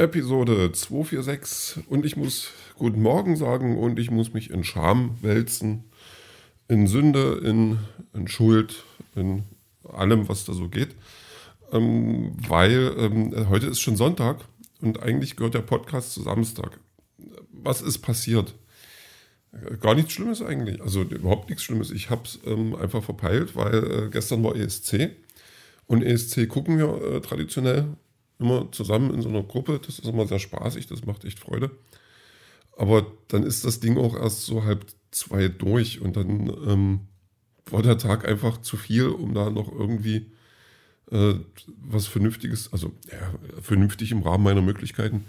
Episode 246 und ich muss guten Morgen sagen und ich muss mich in Scham wälzen, in Sünde, in, in Schuld, in allem, was da so geht, ähm, weil ähm, heute ist schon Sonntag und eigentlich gehört der Podcast zu Samstag. Was ist passiert? Gar nichts Schlimmes eigentlich, also überhaupt nichts Schlimmes. Ich habe es ähm, einfach verpeilt, weil äh, gestern war ESC und ESC gucken wir äh, traditionell immer zusammen in so einer Gruppe. Das ist immer sehr spaßig, das macht echt Freude. Aber dann ist das Ding auch erst so halb zwei durch und dann ähm, war der Tag einfach zu viel, um da noch irgendwie äh, was Vernünftiges, also ja, vernünftig im Rahmen meiner Möglichkeiten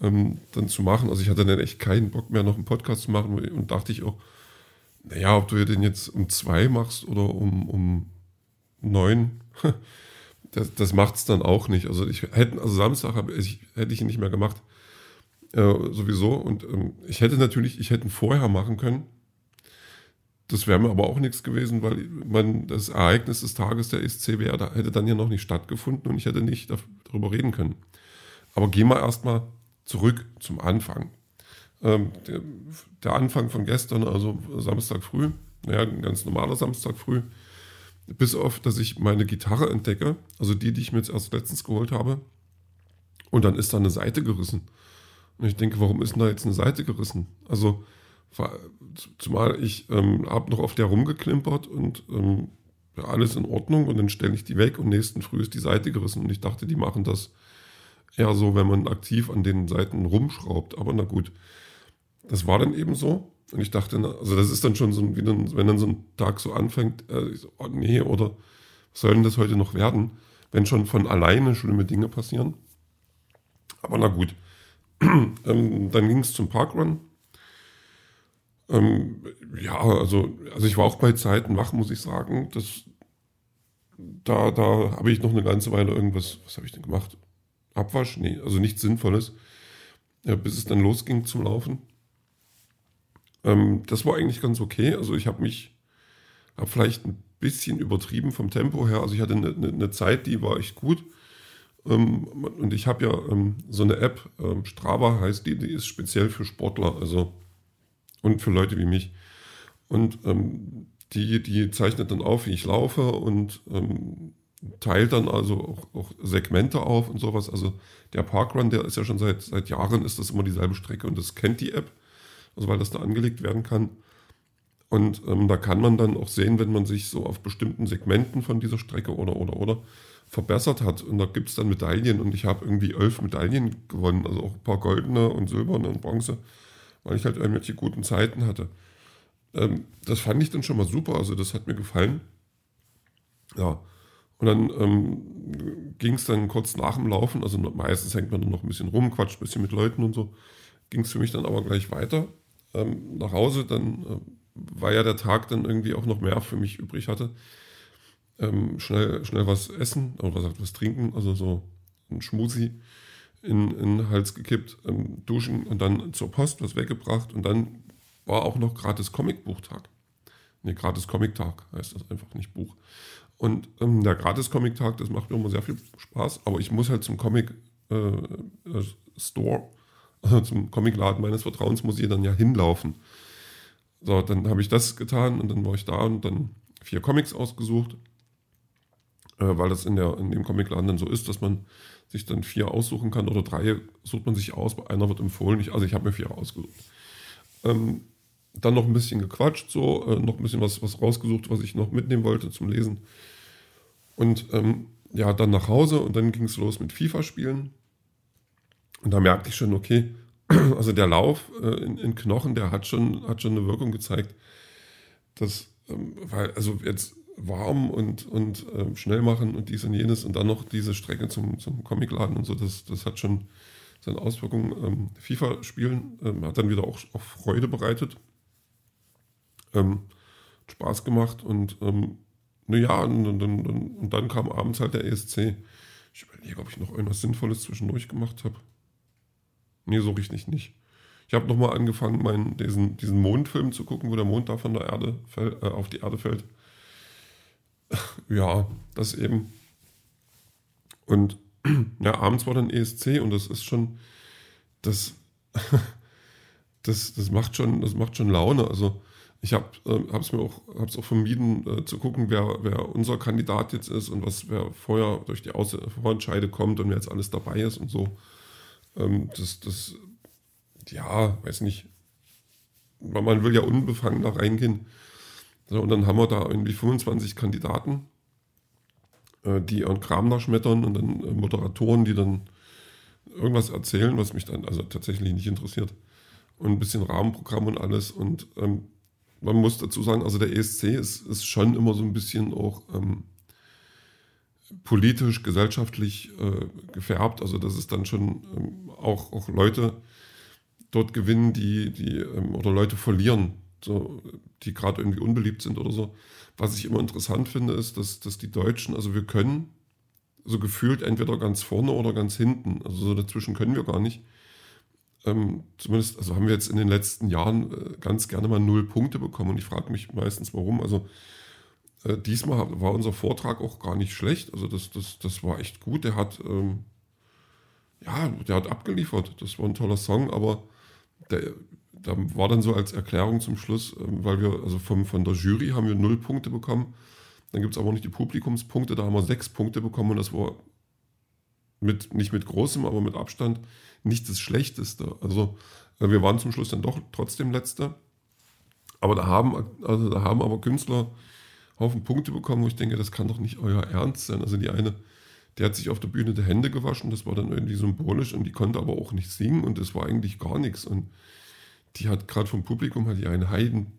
ähm, dann zu machen. Also ich hatte dann echt keinen Bock mehr, noch einen Podcast zu machen und dachte ich auch, naja, ob du den jetzt um zwei machst oder um, um neun, das, das macht es dann auch nicht. Also ich hätte, also Samstag hab ich, hätte ich ihn nicht mehr gemacht. Äh, sowieso. Und ähm, ich hätte natürlich, ich hätte ihn vorher machen können. Das wäre mir aber auch nichts gewesen, weil man das Ereignis des Tages der ESC wäre, da hätte dann ja noch nicht stattgefunden und ich hätte nicht darüber reden können. Aber gehen wir erstmal zurück zum Anfang. Ähm, der, der, Anfang von gestern, also Samstag früh, naja, ein ganz normaler Samstag früh, bis auf, dass ich meine Gitarre entdecke, also die, die ich mir jetzt erst letztens geholt habe. Und dann ist da eine Seite gerissen. Und ich denke, warum ist denn da jetzt eine Seite gerissen? Also, zumal ich ähm, habe noch auf der rumgeklimpert und ähm, alles in Ordnung und dann stelle ich die weg und nächsten Früh ist die Seite gerissen. Und ich dachte, die machen das eher so, wenn man aktiv an den Seiten rumschraubt. Aber na gut, das war dann eben so. Und ich dachte, also das ist dann schon so, wie dann, wenn dann so ein Tag so anfängt, äh, so, oh nee, oder was soll denn das heute noch werden, wenn schon von alleine schlimme Dinge passieren. Aber na gut. ähm, dann ging es zum Parkrun. Ähm, ja, also, also ich war auch bei Zeiten wach, muss ich sagen. Das, da da habe ich noch eine ganze Weile irgendwas, was habe ich denn gemacht? Abwasch? Nee, also nichts Sinnvolles. Ja, bis es dann losging zum Laufen. Ähm, das war eigentlich ganz okay. Also ich habe mich, habe vielleicht ein bisschen übertrieben vom Tempo her. Also ich hatte eine, eine, eine Zeit, die war echt gut. Ähm, und ich habe ja ähm, so eine App, ähm, Strava heißt die, die ist speziell für Sportler, also und für Leute wie mich. Und ähm, die, die zeichnet dann auf, wie ich laufe und ähm, teilt dann also auch, auch, Segmente auf und sowas. Also der Parkrun, der ist ja schon seit, seit Jahren, ist das immer dieselbe Strecke und das kennt die App also weil das da angelegt werden kann. Und ähm, da kann man dann auch sehen, wenn man sich so auf bestimmten Segmenten von dieser Strecke oder oder oder verbessert hat. Und da gibt es dann Medaillen und ich habe irgendwie elf Medaillen gewonnen, also auch ein paar goldene und silberne und bronze, weil ich halt irgendwelche guten Zeiten hatte. Ähm, das fand ich dann schon mal super, also das hat mir gefallen. Ja, und dann ähm, ging es dann kurz nach dem Laufen, also meistens hängt man dann noch ein bisschen rum, quatscht ein bisschen mit Leuten und so, ging es für mich dann aber gleich weiter ähm, nach Hause, dann äh, war ja der Tag dann irgendwie auch noch mehr für mich übrig hatte. Ähm, schnell, schnell was essen oder was, was trinken, also so ein Schmusi in, in den Hals gekippt, ähm, duschen und dann zur Post was weggebracht und dann war auch noch gratis Comicbuchtag. Ne, gratis Comic-Tag heißt das einfach nicht Buch. Und ähm, der gratis Comic-Tag, das macht mir immer sehr viel Spaß, aber ich muss halt zum Comic äh, äh Store zum Comicladen meines Vertrauens muss ich dann ja hinlaufen. So, dann habe ich das getan und dann war ich da und dann vier Comics ausgesucht, äh, weil das in, der, in dem Comicladen dann so ist, dass man sich dann vier aussuchen kann oder drei sucht man sich aus, einer wird empfohlen. Ich, also ich habe mir vier ausgesucht. Ähm, dann noch ein bisschen gequatscht, so, äh, noch ein bisschen was, was rausgesucht, was ich noch mitnehmen wollte zum Lesen. Und ähm, ja, dann nach Hause und dann ging es los mit FIFA-Spielen. Und da merkte ich schon, okay, also der Lauf äh, in, in, Knochen, der hat schon, hat schon eine Wirkung gezeigt. Das, ähm, weil, also jetzt warm und, und ähm, schnell machen und dies und jenes und dann noch diese Strecke zum, zum Comicladen und so, das, das hat schon seine Auswirkungen. Ähm, FIFA-Spielen ähm, hat dann wieder auch, auch Freude bereitet. Ähm, Spaß gemacht und ähm, naja, und, und, und, und, dann kam abends halt der ESC. Ich überlege, ob ich noch irgendwas Sinnvolles zwischendurch gemacht habe. Nee, so richtig nicht. Ich habe nochmal angefangen, meinen, diesen, diesen Mondfilm zu gucken, wo der Mond da von der Erde fäll, äh, auf die Erde fällt. ja, das eben. Und ja, abends war dann ESC und das ist schon, das, das, das macht schon, das macht schon Laune. Also ich habe es äh, mir auch, hab's auch vermieden äh, zu gucken, wer, wer unser Kandidat jetzt ist und was wer vorher durch die Vorentscheide kommt und wer jetzt alles dabei ist und so. Ähm, das, das, ja, weiß nicht. Man will ja unbefangen da reingehen. So, und dann haben wir da irgendwie 25 Kandidaten, äh, die ihren Kram da schmettern und dann äh, Moderatoren, die dann irgendwas erzählen, was mich dann also tatsächlich nicht interessiert. Und ein bisschen Rahmenprogramm und alles. Und ähm, man muss dazu sagen, also der ESC ist, ist schon immer so ein bisschen auch ähm, politisch, gesellschaftlich äh, gefärbt. Also das ist dann schon ähm, auch, auch Leute dort gewinnen, die, die ähm, oder Leute verlieren, so, die gerade irgendwie unbeliebt sind oder so. Was ich immer interessant finde, ist, dass, dass die Deutschen, also wir können so gefühlt entweder ganz vorne oder ganz hinten. Also so dazwischen können wir gar nicht. Ähm, zumindest, also haben wir jetzt in den letzten Jahren äh, ganz gerne mal null Punkte bekommen und ich frage mich meistens, warum. Also äh, diesmal war unser Vortrag auch gar nicht schlecht. Also das, das, das war echt gut. Der hat, ähm, ja, der hat abgeliefert. Das war ein toller Song, aber der, da war dann so als Erklärung zum Schluss, ähm, weil wir, also vom, von der Jury haben wir null Punkte bekommen. Dann gibt es aber nicht die Publikumspunkte, da haben wir sechs Punkte bekommen und das war mit, nicht mit großem, aber mit Abstand nicht das Schlechteste. Also äh, wir waren zum Schluss dann doch trotzdem Letzte. Aber da haben, also da haben aber Künstler Haufen Punkte bekommen, wo ich denke, das kann doch nicht euer Ernst sein. Also die eine, der hat sich auf der Bühne die Hände gewaschen, das war dann irgendwie symbolisch und die konnte aber auch nicht singen und das war eigentlich gar nichts. Und die hat gerade vom Publikum hat die eine Heiden,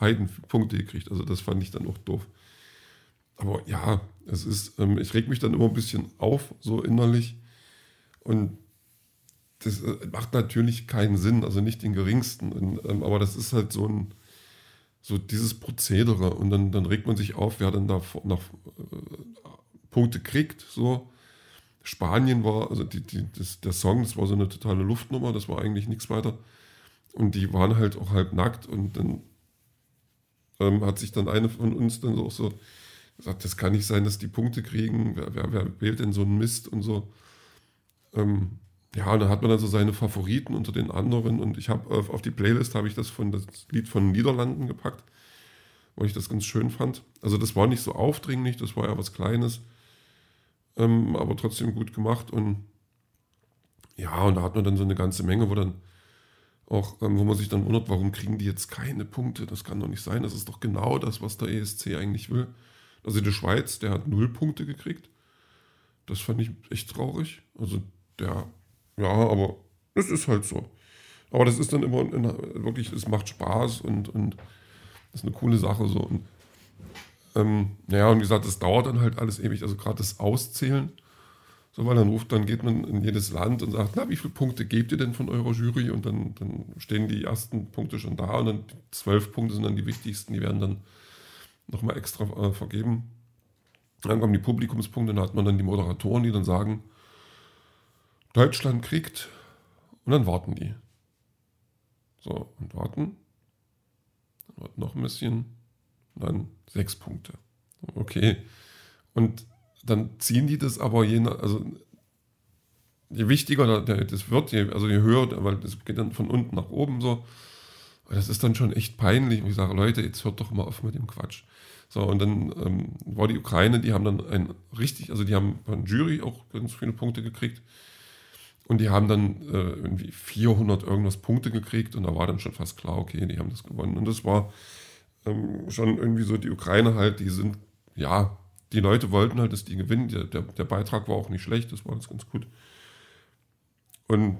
Heidenpunkte gekriegt. Also das fand ich dann auch doof. Aber ja, es ist, ähm, ich reg mich dann immer ein bisschen auf, so innerlich. Und das äh, macht natürlich keinen Sinn, also nicht den geringsten. Und, ähm, aber das ist halt so ein, so dieses Prozedere. Und dann, dann regt man sich auf, wer dann da nach äh, Punkte kriegt. So. Spanien war, also die, die, das, der Song, das war so eine totale Luftnummer, das war eigentlich nichts weiter. Und die waren halt auch halb nackt und dann ähm, hat sich dann eine von uns dann auch so gesagt, das kann nicht sein, dass die Punkte kriegen, wer, wer, wer wählt denn so einen Mist und so. Ähm, ja, dann hat man dann so seine Favoriten unter den anderen und ich habe auf, auf, die Playlist habe ich das von das Lied von Niederlanden gepackt, weil ich das ganz schön fand. Also das war nicht so aufdringlich, das war ja was Kleines, ähm, aber trotzdem gut gemacht und ja, und da hat man dann so eine ganze Menge, wo dann auch, ähm, wo man sich dann wundert, warum kriegen die jetzt keine Punkte? Das kann doch nicht sein. Das ist doch genau das, was der ESC eigentlich will. Also die Schweiz, der hat null Punkte gekriegt. Das fand ich echt traurig. Also der, ja, aber es ist halt so. Aber das ist dann immer in, wirklich, es macht Spaß und, und ist eine coole Sache so. Und, ähm, naja, und wie gesagt, das dauert dann halt alles ewig. Also gerade das Auszählen so, weil dann ruft, dann geht man in jedes Land und sagt, na, wie viele Punkte gebt ihr denn von eurer Jury? Und dann, dann stehen die ersten Punkte schon da und dann zwölf Punkte sind dann die wichtigsten, die werden dann nochmal extra äh, vergeben. Dann kommen die Publikumspunkte, dann hat man dann die Moderatoren, die dann sagen, Deutschland kriegt und dann warten die. So, und warten. Dann warten noch ein bisschen. Und dann sechs Punkte. Okay. Und dann ziehen die das aber je nach, also je wichtiger das wird, je, also je höher, weil das geht dann von unten nach oben so. Das ist dann schon echt peinlich. Und ich sage, Leute, jetzt hört doch mal auf mit dem Quatsch. So, und dann ähm, war die Ukraine, die haben dann ein richtig, also die haben von Jury auch ganz viele Punkte gekriegt. Und die haben dann äh, irgendwie 400 irgendwas Punkte gekriegt. Und da war dann schon fast klar, okay, die haben das gewonnen. Und das war ähm, schon irgendwie so, die Ukraine halt, die sind, ja, die Leute wollten halt, dass die gewinnen. Der, der, der Beitrag war auch nicht schlecht, das war alles ganz gut. Und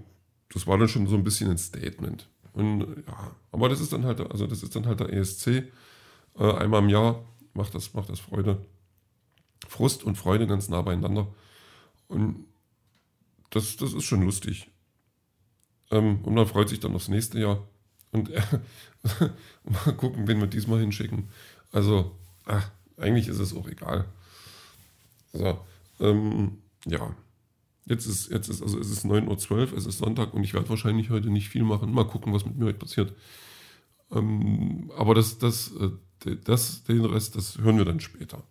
das war dann schon so ein bisschen ein Statement. Und ja, aber das ist dann halt, also das ist dann halt der ESC. Äh, einmal im Jahr macht das, macht das Freude. Frust und Freude ganz nah beieinander. Und das, das ist schon lustig. Ähm, und man freut sich dann aufs nächste Jahr. Und äh, mal gucken, wen wir diesmal hinschicken. Also, ach, eigentlich ist es auch egal. So, ähm, ja. Jetzt ist, jetzt ist, also es ist 9.12 Uhr, es ist Sonntag und ich werde wahrscheinlich heute nicht viel machen. Mal gucken, was mit mir heute passiert. Ähm, aber das, das, äh, das, den Rest, das hören wir dann später.